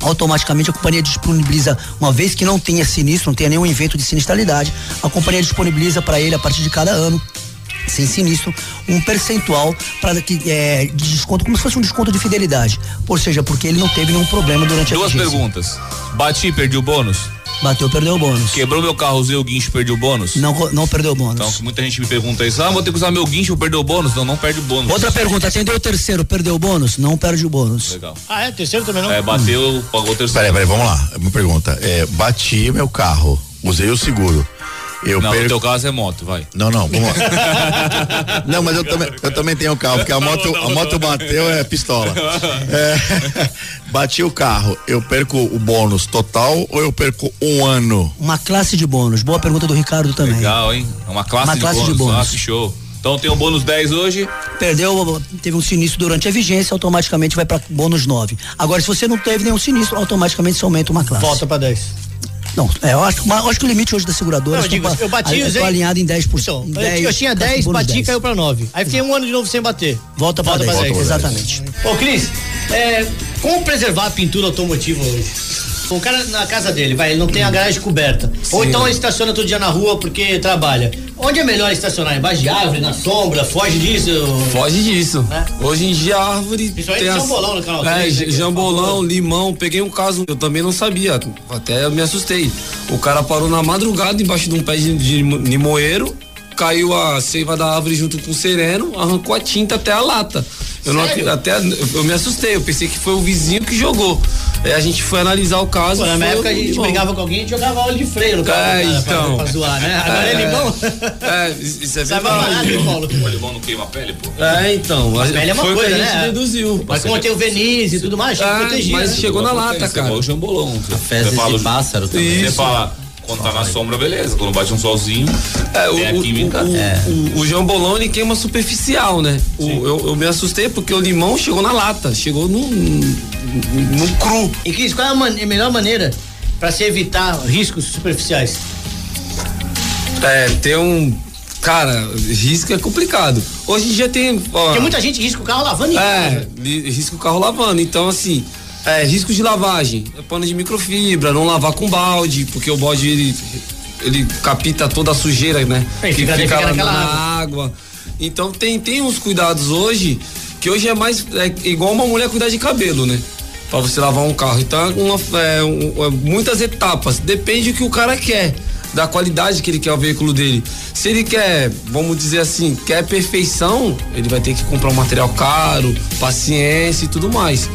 automaticamente a companhia disponibiliza, uma vez que não tenha sinistro, não tenha nenhum evento de sinistralidade, a companhia disponibiliza para ele a partir de cada ano sem sinistro, um percentual para que é, de desconto, como se fosse um desconto de fidelidade. Ou seja, porque ele não teve nenhum problema durante a Duas perguntas. Bati e perdi o bônus? Bateu, perdeu o bônus. Quebrou meu carro, usei o guincho, perdi o bônus? Não, não perdeu o bônus. Então, muita gente me pergunta isso, ah, vou ter que usar meu guincho, vou perder o bônus? Não, não perde o bônus. Outra pergunta, atendeu o terceiro, perdeu o bônus? Não perde o bônus. Legal. Ah, é? Terceiro também não? É, bateu, pagou o terceiro. Peraí, peraí, vamos lá. Uma pergunta. É, bati meu carro, usei o seguro. Eu não, no perco. teu caso é moto, vai. Não, não, vamos lá. não, mas eu também, eu também tenho carro, porque a moto, a moto bateu é pistola. É, bati o carro, eu perco o bônus total ou eu perco um ano? Uma classe de bônus. Boa pergunta do Ricardo também. Legal, hein? É uma classe, Uma de, classe de bônus. bônus. Ah, que show. Então tem o bônus 10 hoje. Perdeu, teve um sinistro durante a vigência, automaticamente vai para bônus 9. Agora, se você não teve nenhum sinistro, automaticamente você aumenta uma classe. Volta pra 10. Não, é, eu acho, mas eu acho que o limite hoje da seguradora. Não, eu digo, eu bati, eu usei- tô alinhado em 10%. Então, em eu, 10, eu tinha classe 10, bônus bati e 10. caiu pra 9. Aí fiquei um ano de novo sem bater. Volta pra 10. Exatamente. Ô, Cris, é, como preservar a pintura automotiva hoje? O cara na casa dele, vai, ele não tem a garagem coberta. Ou Sim. então ele estaciona todo dia na rua porque trabalha. Onde é melhor estacionar? Embaixo de árvore, na sombra? Foge disso? Foge disso. Né? Hoje em dia a árvore. Principalmente tem as- jambolão no canal É, 3, né, é jambolão, limão. Peguei um caso, eu também não sabia. Até eu me assustei. O cara parou na madrugada embaixo de um pé de, de limoeiro, caiu a seiva da árvore junto com o sereno, arrancou a tinta até a lata. Eu não, até eu me assustei, eu pensei que foi o vizinho que jogou. Aí a gente foi analisar o caso. Pô, na minha época a gente limão. brigava com alguém e jogava óleo de freio no carro. É, do cara pra- então. Pra, zoar, né? Agora é, É. limão. É, isso é mais barato, verdade. Paulo? O limão não queima a pele, pô. É, então. A pele é uma foi o coisa, que a gente né? deduziu. Mas como tem o verniz e tudo mais, tinha que Ah, proteger. mas né? chegou na lata, cara. igual o jambolão. Fezes de pássaro também. Você Isso. fala, Quando tá na sombra, beleza. Quando bate um solzinho, É, tem a o, química. o, o, o jambolão ele queima superficial, né? O- eu, eu me assustei porque o limão chegou na lata, chegou no, no cru. E Cris, qual é a, man- a melhor maneira para se evitar riscos superficiais? É, tem um. Cara, risco é complicado. Hoje em dia tem. Ó, Porque muita gente risca o carro lavando em É, casa. li- risca o carro lavando. Então, assim, é, risco de lavagem. É pano de microfibra, não lavar com balde, porque o balde ele, ele capta toda a sujeira, né? É, que fica- fica na água. água. Então tem, tem uns cuidados hoje, que hoje é mais é igual uma mulher cuidar de cabelo, né? Pra você lavar um carro. Então, é uma, é, um- é muitas etapas. Depende do que o cara quer. Da qualidade que ele quer o veículo dele. Se ele quer, vamos dizer assim, quer perfeição, ele vai ter que comprar um material caro, paciência e tudo mais.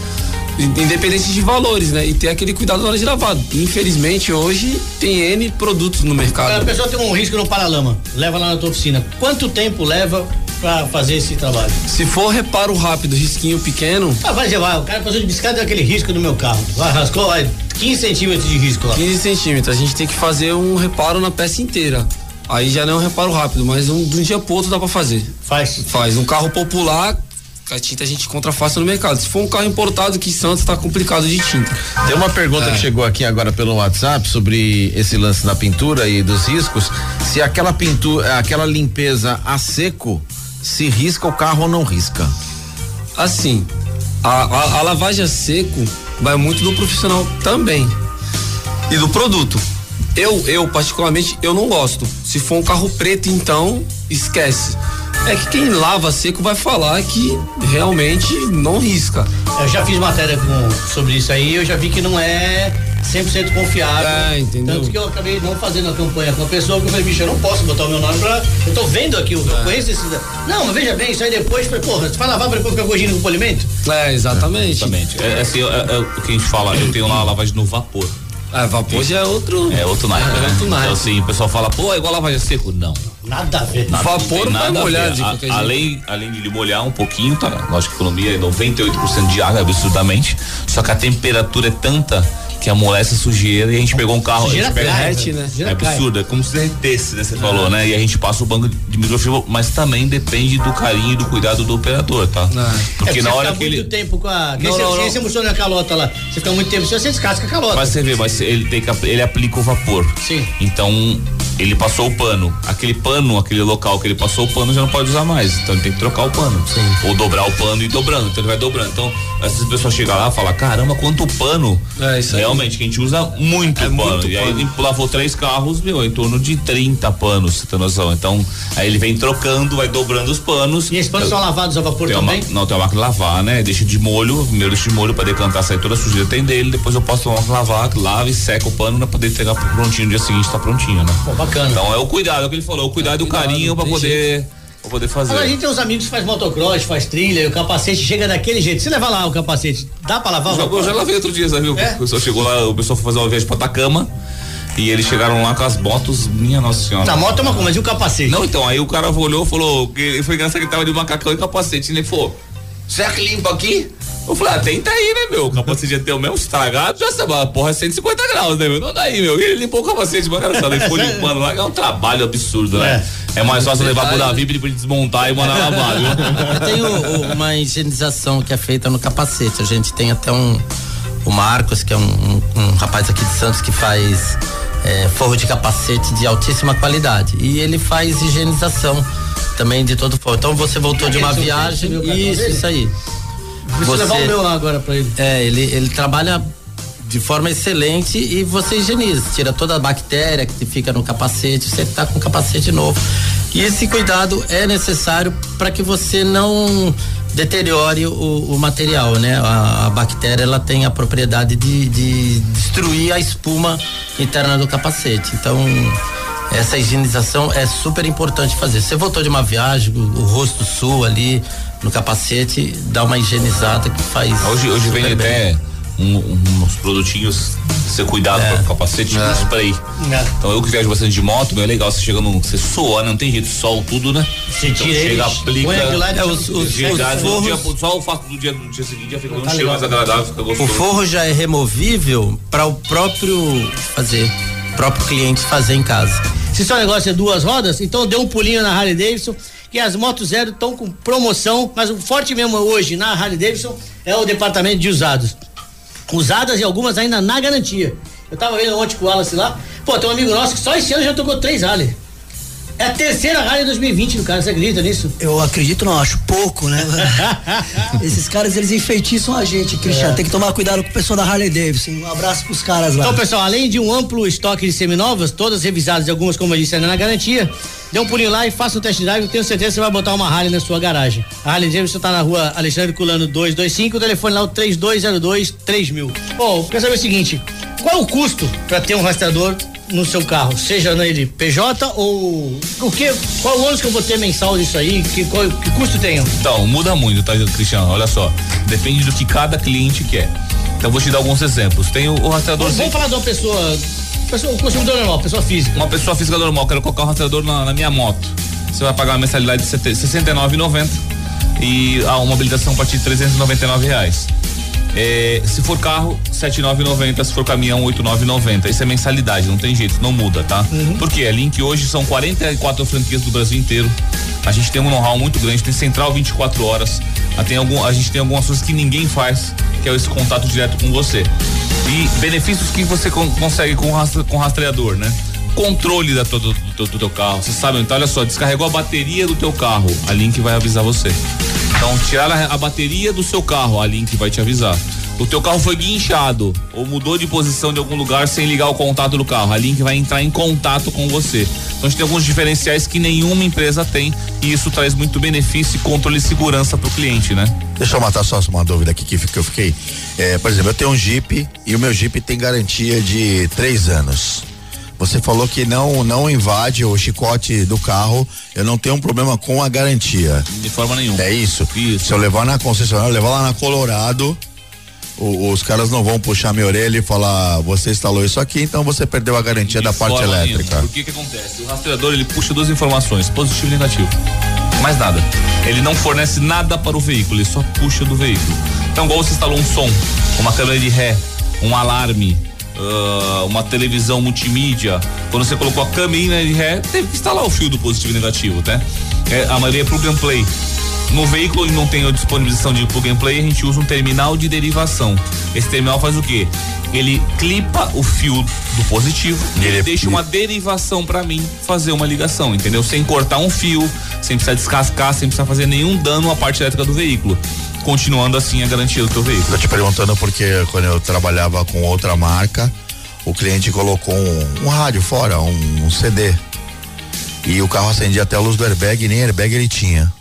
Independente de valores, né? E ter aquele cuidado na hora de lavar. Infelizmente, hoje tem N produtos no A mercado. pessoa tem um risco no paralama, leva lá na tua oficina. Quanto tempo leva pra fazer esse trabalho? Se for reparo rápido, risquinho pequeno, Ah, vai levar, o cara passou de bicicleta deu aquele risco no meu carro. Vai, rascou, vai, 15 centímetros de risco lá. 15 centímetros, a gente tem que fazer um reparo na peça inteira. Aí já não é um reparo rápido, mas um, de um dia pro outro dá pra fazer. Faz. Faz. Um carro popular, a tinta a gente encontra fácil no mercado. Se for um carro importado que Santos tá complicado de tinta. Tem uma pergunta É. que chegou aqui agora pelo WhatsApp sobre esse lance da pintura e dos riscos. Se aquela pintura, aquela limpeza a seco, se risca o carro ou não risca? Assim, a, a- a lavagem a seco vai muito do profissional também. E do produto. Eu, eu, particularmente, eu não gosto. Se for um carro preto, então, esquece. É que quem lava seco vai falar que realmente não risca. Eu já fiz matéria com, sobre isso aí, eu já vi que não é 100% confiável. É, entendeu? Tanto que eu acabei não fazendo a campanha com a pessoa, que eu falei, bicho, eu não posso botar o meu nome pra. Eu tô vendo aqui, eu É. conheço esse. Não, mas veja bem, isso aí depois, falei, porra, você vai lavar pra depois ficar corrigindo com polimento? É, exatamente. Exatamente. É, assim, é- é o que a gente fala, eu tenho lá a lavagem no vapor. Vapor já é outro. É outro naipe, É né? outro naipe. Então assim, o pessoal fala, pô, é igual lavagem a seco. Não. Nada a ver. Nada, Vapor não vai molhar de A- qualquer jeito. além, além de ele molhar um pouquinho, tá? Lógico que a economia é 98% de água, absurdamente. Só que a temperatura é tanta que amolece a sujeira e a gente pegou um carro. Sujeira a gente pega, cai, derrete, né? É Sujeira cai. absurdo, é como se derretesse, né? Você falou, né? E a gente passa o banco de microfibra, mas também depende do carinho e do cuidado do operador, tá? Porque É, na você hora fica que ele. muito tempo com a. Não, você, não, não. você calota lá. Você fica muito tempo, você descasca a calota. Mas você vê, mas ele tem que ele aplica o vapor. Sim. Então ele passou o pano. Aquele pano, aquele local que ele passou o pano já não pode usar mais. Então ele tem que trocar o pano. Ou dobrar o pano e ir dobrando. Então ele vai dobrando. Então essas pessoas chegam lá e falam, caramba, quanto pano. É, isso aí. Realmente, que a gente usa muito É pano. muito e aí pano. ele lavou três carros, meu, em torno de 30 panos, você tem noção. Então, aí ele vem trocando, vai dobrando os panos. E esses panos são lavados a vapor Tem uma, também? não, tem uma máquina de lavar, né? Deixa de molho, primeiro deixa de molho pra decantar, sair toda a sujeira tem dele, depois eu posso tomar lavar, lava e seca o pano pra poder entregar prontinho no dia seguinte, tá prontinho, né? Pô, bacana. Então é o cuidado, é o que ele falou, o cuidado e o carinho pra tem poder, pra poder fazer. Agora a gente tem uns amigos que faz motocross, faz trilha, e o capacete chega daquele jeito. Se levar lá o capacete, dá pra lavar? já, eu já lavei outro dia, sabe? É? O pessoal chegou lá, o pessoal foi fazer uma viagem pra Atacama e eles chegaram lá com as motos, minha nossa senhora. Na moto é uma coisa, mas e o capacete? Não, então, aí o cara olhou e falou, que foi engraçado que ele tava de macacão e capacete, e ele falou, será que limpa aqui? Eu falei, ah, tenta aí, né, meu? O capacete ia ter o mesmo estragado, já sabe, a porra é 150 graus, né, meu? Não dá aí, meu. E ele limpou o capacete, mas cara, ele ficou limpando lá, que é um trabalho absurdo, né? É, mais fácil levar pro Davi pra ele desmontar e mandar lavar, viu? Tem o- o- uma higienização que é feita no capacete. A gente tem até um. O Marcos, que é um, um- um rapaz aqui de Santos que faz é, forro de capacete de altíssima qualidade. E ele faz higienização também de todo forro. Então você voltou de uma viagem. você Isso, isso aí. Preciso levar o meu lá agora pra ele. É, ele, ele trabalha de forma excelente e você higieniza, tira toda a bactéria que fica no capacete, você tá com o capacete novo. E esse cuidado é necessário para que você não deteriore o, o material, né? A, a bactéria ela tem a propriedade de, de destruir a espuma interna do capacete. Então essa higienização é super importante fazer. Você voltou de uma viagem, o, o rosto sul ali no capacete, dá uma higienizada que faz. Hoje, hoje vem bem. até um- uns produtinhos ser cuidado com o capacete, tipo um spray. É. Então eu que viajo bastante de moto, meu, é legal, você chega no. Você soa, né? Não tem jeito, sol, tudo, né? Você Então tira chega, aplica. É, os- os- os forros- dia- só o fato do dia, do dia seguinte já fica um Tá cheiro legal. mais agradável, fica O gostoso. forro já é removível para o próprio fazer. Próprio cliente fazer em casa. Se seu negócio é duas rodas, então dê um pulinho na Harley Davidson, que as motos zero estão com promoção, mas o forte mesmo hoje na Harley Davidson é o departamento de usados. Usadas e algumas ainda na garantia. Eu tava vendo ontem com o Wallace lá, pô, tem um amigo nosso que só esse ano já tocou três Harley. É a terceira Harley 2020 do cara, você acredita nisso? Eu acredito, não, acho pouco, né? Esses caras, eles enfeitiçam a gente, Cristiano. É. Tem que tomar cuidado com o pessoal da Harley Davidson. Um abraço pros caras lá. Então, pessoal, além de um amplo estoque de seminovas, todas revisadas e algumas, como eu disse, ainda na garantia, dê um pulinho lá e faça um test drive, eu tenho certeza que você vai botar uma Harley na sua garagem. A Harley Davidson tá na rua Alexandre Culano 225, o telefone lá é o 3202 3000. Bom, quero saber o seguinte, qual é o custo para ter um rastreador no seu carro, seja nele PJ ou o que, qual o ônus que eu vou ter mensal disso aí, que, qual, que custo tenho? Então, muda muito, tá, Cristiano? Olha só. Depende do que cada cliente quer. Então, vou te dar alguns exemplos. Tem o, o rastreador. Vamos, vamos falar de uma pessoa, pessoa, um consumidor normal, pessoa física. Uma pessoa física normal, quero colocar um rastreador na, na minha moto. Você vai pagar uma mensalidade de R$ 69,90 e a uma habilitação a partir de 399 reais. É, se for carro, R$ 7,990, se for caminhão, R$ 8,990. Isso é mensalidade, não tem jeito, não muda, tá? Porque a Link hoje são 44 franquias do Brasil inteiro. A gente tem um know-how muito grande, tem central 24 horas. Ah, Tem algum, a gente tem algumas coisas que ninguém faz, que é esse contato direto com você. E benefícios que você con- consegue com, rastre, com rastreador, né? Controle da todo, do, teu- do teu carro. Você sabe, então olha só, descarregou a bateria do teu carro, a Link vai avisar você. Então, tirar a, a bateria do seu carro, a Link vai te avisar. O teu carro foi guinchado ou mudou de posição de algum lugar sem ligar o contato do carro. A Link vai entrar em contato com você. Então a gente tem alguns diferenciais que nenhuma empresa tem e isso traz muito benefício e controle e segurança para o cliente, né? Deixa eu matar só uma dúvida aqui que que eu fiquei. É, por exemplo, eu tenho um Jeep e o meu Jeep tem garantia de três anos. Você falou que não não invade o chicote do carro. Eu não tenho um problema com a garantia. De forma nenhuma. É isso. Isso. Se eu levar na concessionária, levar lá na Colorado, o- os caras não vão puxar minha orelha e falar: você instalou isso aqui, então você perdeu a garantia da parte elétrica. nenhuma. Porque que acontece? O rastreador ele puxa duas informações, positivo e negativo. Mais nada. Ele não fornece nada para o veículo, ele só puxa do veículo. Então, igual você instalou um som, uma câmera de ré, um alarme, ah, uma televisão multimídia. Quando você colocou a câmera de ré, teve que instalar o fio do positivo e negativo, tá? É, a maioria é plug and play. No veículo ele não tem a disponibilização de plug and play, a gente usa um terminal de derivação. Esse terminal faz o quê? Ele clipa o fio do positivo e ele deixa uma derivação para mim fazer uma ligação, entendeu? Sem cortar um fio, sem precisar descascar, sem precisar fazer nenhum dano à parte elétrica do veículo. Continuando assim a garantia do teu veículo. Tô te perguntando porque quando eu trabalhava com outra marca, o cliente colocou um, um rádio fora, um, um CD. E o carro acendia até a luz do airbag e nem airbag ele tinha.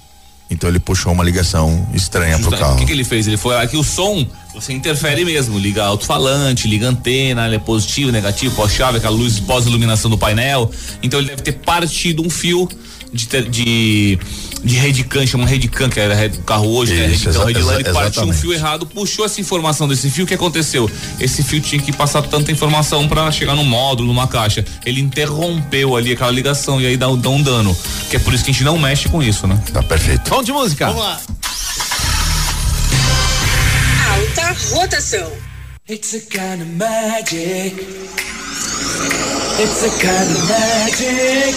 Então ele puxou uma ligação estranha pro Justa- O carro. que, que ele fez? Ele foi aqui o som, você interfere mesmo, liga alto-falante, liga antena, ele é positivo, negativo, pós-chave, aquela luz pós-iluminação do painel. Então ele deve ter partido um fio de, de, de Redcam, chama Redcam, que era o carro hoje, né? Isso, Redcam, exa- Redline, ele exa- partiu um fio errado, puxou essa informação desse fio, o que aconteceu? Esse fio tinha que passar tanta informação para chegar no módulo, numa caixa. Ele interrompeu ali aquela ligação e aí dá, dá um dano. Que é por isso que a gente não mexe com isso, né? Tá perfeito. Vamos de música. Vamos lá. Alta rotação. It's a kind of magic. It's a kind of magic.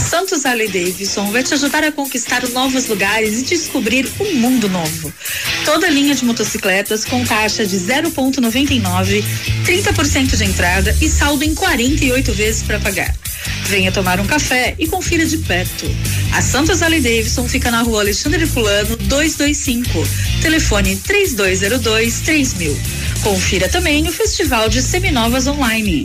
A Santos Harley Davidson vai te ajudar a conquistar novos lugares e descobrir um mundo novo. Toda linha de motocicletas com taxa de 0,99, 30% de entrada e saldo em 48 vezes para pagar. Venha tomar um café e confira de perto. A Santos Harley Davidson fica na rua Alexandre Fulano 225. Telefone 3202 3000. Confira também o Festival de Seminovas Online.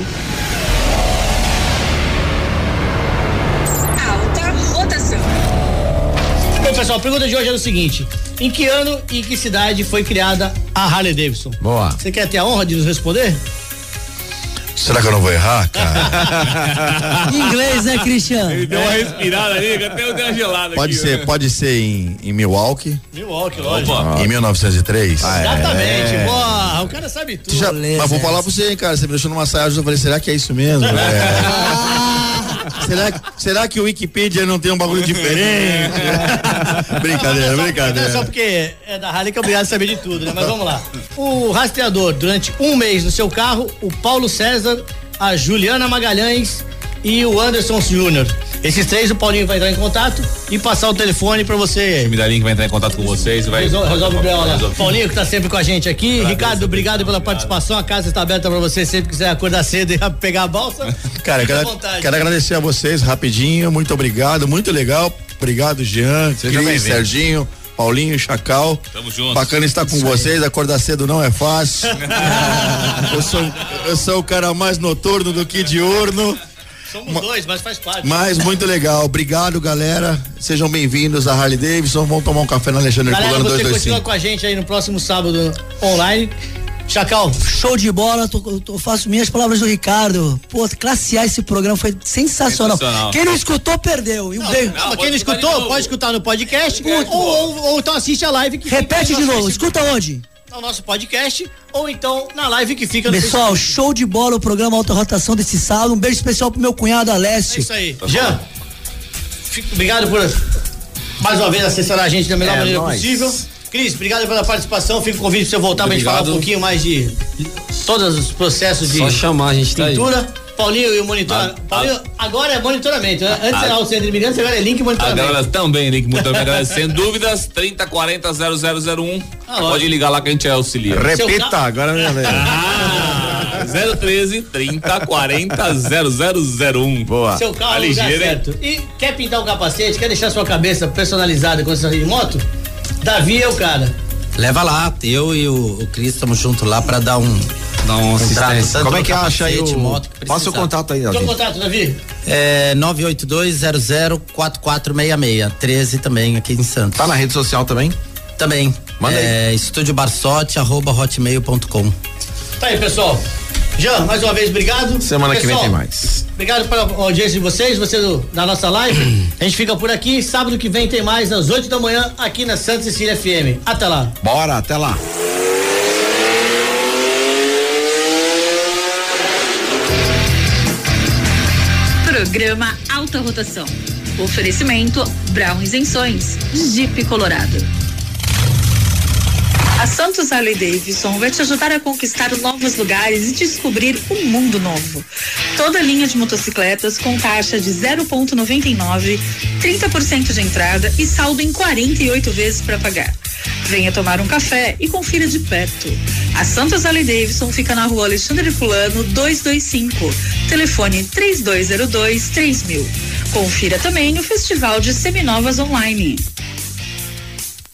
Alta rotação. Bom, pessoal, a pergunta de hoje é o seguinte: em que ano e em que cidade foi criada a Harley Davidson? Boa. Você quer ter a honra de nos responder? Será que eu não vou errar, cara? Em inglês, né, Cristiano? Ele deu uma respirada ali, até eu dei uma gelada Pode aqui, ser, né? pode ser em, em Milwaukee, Milwaukee, lógico. em 1903. Exatamente. É. Boa, o cara sabe tudo. Já- mas vou falar pra você, hein, cara. Você me deixou numa saia, eu falei, será que é isso mesmo? É. será, que- será que o Wikipedia não tem um bagulho diferente? brincadeira, Não é brincadeira. só porque é da Harley que é obrigado a saber de tudo, né? Mas vamos lá. O rastreador, durante um mês no seu carro, o Paulo César, a Juliana Magalhães e o Anderson Júnior. Esses três, o Paulinho vai entrar em contato e passar o telefone pra você. Me dá link, vai entrar em contato com vocês. Vai... Resolve, resolve o. Resolve. Paulinho que tá sempre com a gente aqui. Ricardo, obrigado pela participação. A casa está aberta pra você sempre que quiser acordar cedo e pegar a balsa. Cara, quero, quero agradecer a vocês rapidinho, muito obrigado, muito legal. Obrigado, Jean, Seja Cris, bem-vindo. Serginho, Paulinho, Chacal. Tamo junto. Bacana estar com vocês, acordar cedo não é fácil. eu, sou, eu sou o cara mais noturno do que diurno, Somos dois, mas faz parte. mas muito legal. Obrigado, galera. Sejam bem-vindos à Harley Davidson. Vamos tomar um café na Alexandre Galera, Herculano você continua 225. com a gente aí no próximo sábado online. Chacal, Show de bola, tô, tô- faço minhas palavras do Ricardo. Pô, classe A esse programa foi sensacional. Sensacional. Quem não escutou, perdeu. E. Não, mas quem não pode escutou, novo. pode escutar no podcast ou, ou- ou então assiste a live que Repete de no novo, escuta onde? No nosso podcast ou então na live que fica no Pessoal, Facebook. show de bola o programa Alta Rotação desse sábado. Um beijo especial pro meu cunhado É Alessio. isso aí. Jean, fico- obrigado por mais uma vez assessorar a gente da melhor É maneira nóis. possível. Cris, obrigado pela participação. Fica o convite pra você voltar pra gente falar um pouquinho mais de todos os processos de Só chamar, a gente tá aí. Paulinho e o monitor. Ah, Paulinho, agora é monitoramento, né? Antes Ah, era o centro de imigrantes, agora é link monitoramento. galera também, link muito bem, galera. Sem dúvidas, 3040 0001. Ah. Pode ligar lá que a gente auxilia. Repita, carro- agora minha vez. Ah, 013 3040 0001. Boa. Seu carro é certo. E quer pintar o capacete, quer deixar sua cabeça personalizada com essa de moto? Davi é o cara. Leva lá, eu e o, o Cris estamos juntos lá pra dar um. Dá uma assistência. Como é que acha aí o. moto que Passa o contato aí, Seu Davi. contato, Davi? É 982004466. 13 também aqui em Santos. Tá na rede social também? Também. Manda é, Estúdio Barsote, arroba hotmail.com. Tá aí, pessoal. Jean, mais uma vez, obrigado. Semana que vem Pessoal, tem mais. Obrigado pela audiência de vocês, você do, da nossa live. A gente fica por aqui. Sábado que vem tem mais, às 8 da manhã, aqui na Santa Cecília FM. Até lá. Bora, até lá. Programa Alta Rotação. Oferecimento Brown Isenções, Jeep Colorado. A Santos Harley Davidson vai te ajudar a conquistar novos lugares e descobrir um mundo novo. Toda linha de motocicletas com taxa de 0,99, 30% de entrada e saldo em 48 vezes para pagar. Venha tomar um café e confira de perto. A Santos Harley Davidson fica na rua Alexandre Fulano 225. Telefone 3202 3000. Confira também o Festival de Seminovas Online.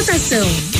votação.